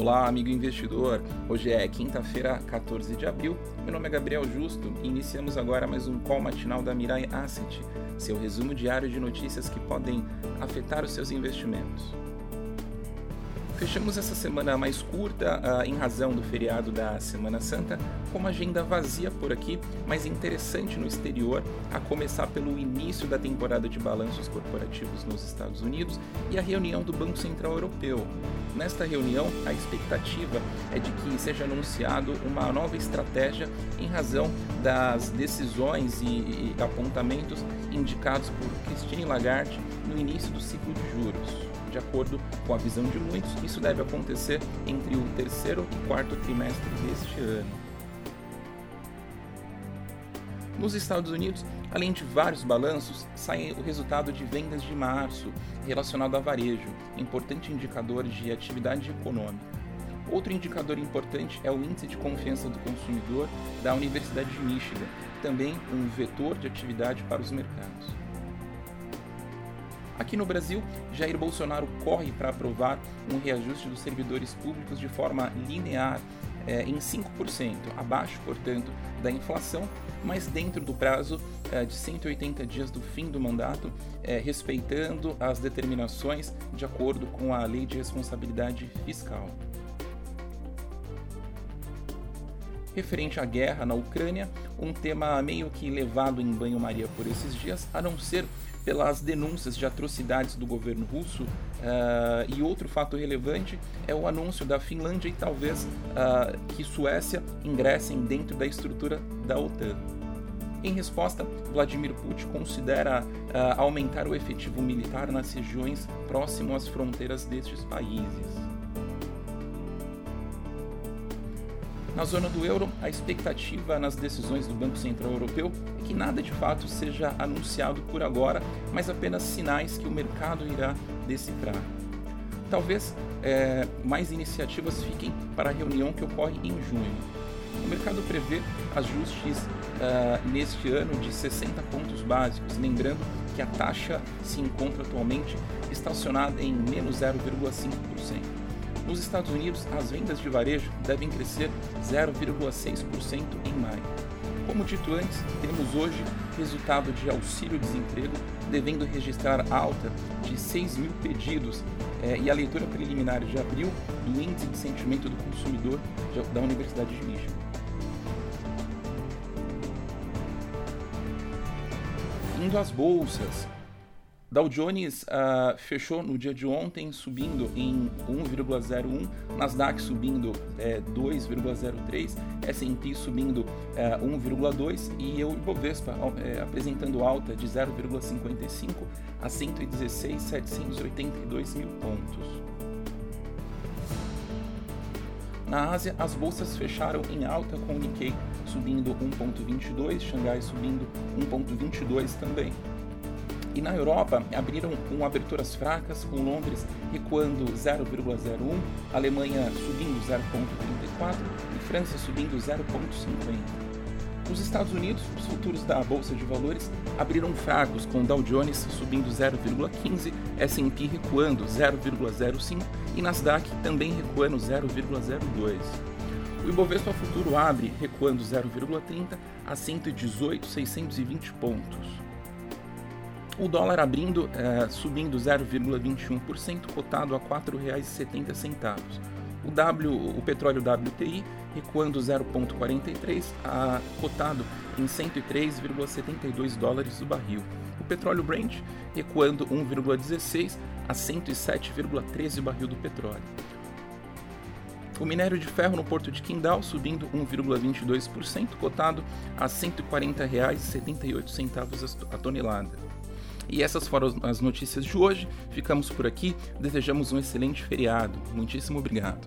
Olá, amigo investidor. Hoje é quinta-feira, 14 de abril. Meu nome é Gabriel Justo e iniciamos agora mais um call matinal da Mirai Asset, seu resumo diário de notícias que podem afetar os seus investimentos. Fechamos essa semana mais curta uh, em razão do feriado da Semana Santa, com uma agenda vazia por aqui, mas interessante no exterior, a começar pelo início da temporada de balanços corporativos nos Estados Unidos e a reunião do Banco Central Europeu. Nesta reunião, a expectativa é de que seja anunciado uma nova estratégia em razão das decisões e, e apontamentos indicados por Christine Lagarde no início do ciclo de juros. De acordo com a visão de muitos, isso deve acontecer entre o terceiro e quarto trimestre deste ano. Nos Estados Unidos, além de vários balanços, sai o resultado de vendas de março relacionado a varejo, importante indicador de atividade econômica. Outro indicador importante é o índice de confiança do consumidor da Universidade de Michigan, também um vetor de atividade para os mercados. Aqui no Brasil, Jair Bolsonaro corre para aprovar um reajuste dos servidores públicos de forma linear é, em 5%, abaixo, portanto, da inflação, mas dentro do prazo é, de 180 dias do fim do mandato, é, respeitando as determinações de acordo com a Lei de Responsabilidade Fiscal. Referente à guerra na Ucrânia, um tema meio que levado em banho-maria por esses dias, a não ser pelas denúncias de atrocidades do governo russo. Uh, e outro fato relevante é o anúncio da Finlândia e talvez uh, que Suécia ingressem dentro da estrutura da OTAN. Em resposta, Vladimir Putin considera uh, aumentar o efetivo militar nas regiões próximas às fronteiras destes países. Na zona do euro, a expectativa nas decisões do Banco Central Europeu é que nada de fato seja anunciado por agora, mas apenas sinais que o mercado irá decifrar. Talvez é, mais iniciativas fiquem para a reunião que ocorre em junho. O mercado prevê ajustes uh, neste ano de 60 pontos básicos, lembrando que a taxa se encontra atualmente estacionada em menos 0,5%. Nos Estados Unidos, as vendas de varejo devem crescer 0,6% em maio. Como dito antes, temos hoje resultado de auxílio-desemprego devendo registrar alta de 6 mil pedidos eh, e a leitura preliminar de abril do Índice de Sentimento do Consumidor da Universidade de Michigan. Indo às bolsas, Dow Jones uh, fechou no dia de ontem subindo em 1,01, Nasdaq subindo é, 2,03, S&P subindo é, 1,2 e o Ibovespa é, apresentando alta de 0,55 a 116.782 mil pontos. Na Ásia, as bolsas fecharam em alta com o Nikkei subindo 1,22, Xangai subindo 1,22 também. E na Europa abriram com aberturas fracas, com Londres recuando 0,01, Alemanha subindo 0,34 e França subindo 0,50. Nos Estados Unidos, os futuros da Bolsa de Valores abriram fracos, com Dow Jones subindo 0,15, S&P recuando 0,05 e Nasdaq também recuando 0,02. O Ibovespa Futuro abre recuando 0,30 a 118.620 pontos. O dólar abrindo, é, subindo 0,21%, cotado a R$ 4,70. O, w, o petróleo WTI recuando 0,43, a, cotado em 103,72 dólares o barril. O petróleo Brent recuando 1,16 a 107,13 o barril do petróleo. O minério de ferro no porto de Qingdao subindo 1,22%, cotado a R$ 140,78 a tonelada. E essas foram as notícias de hoje. Ficamos por aqui. Desejamos um excelente feriado. Muitíssimo obrigado.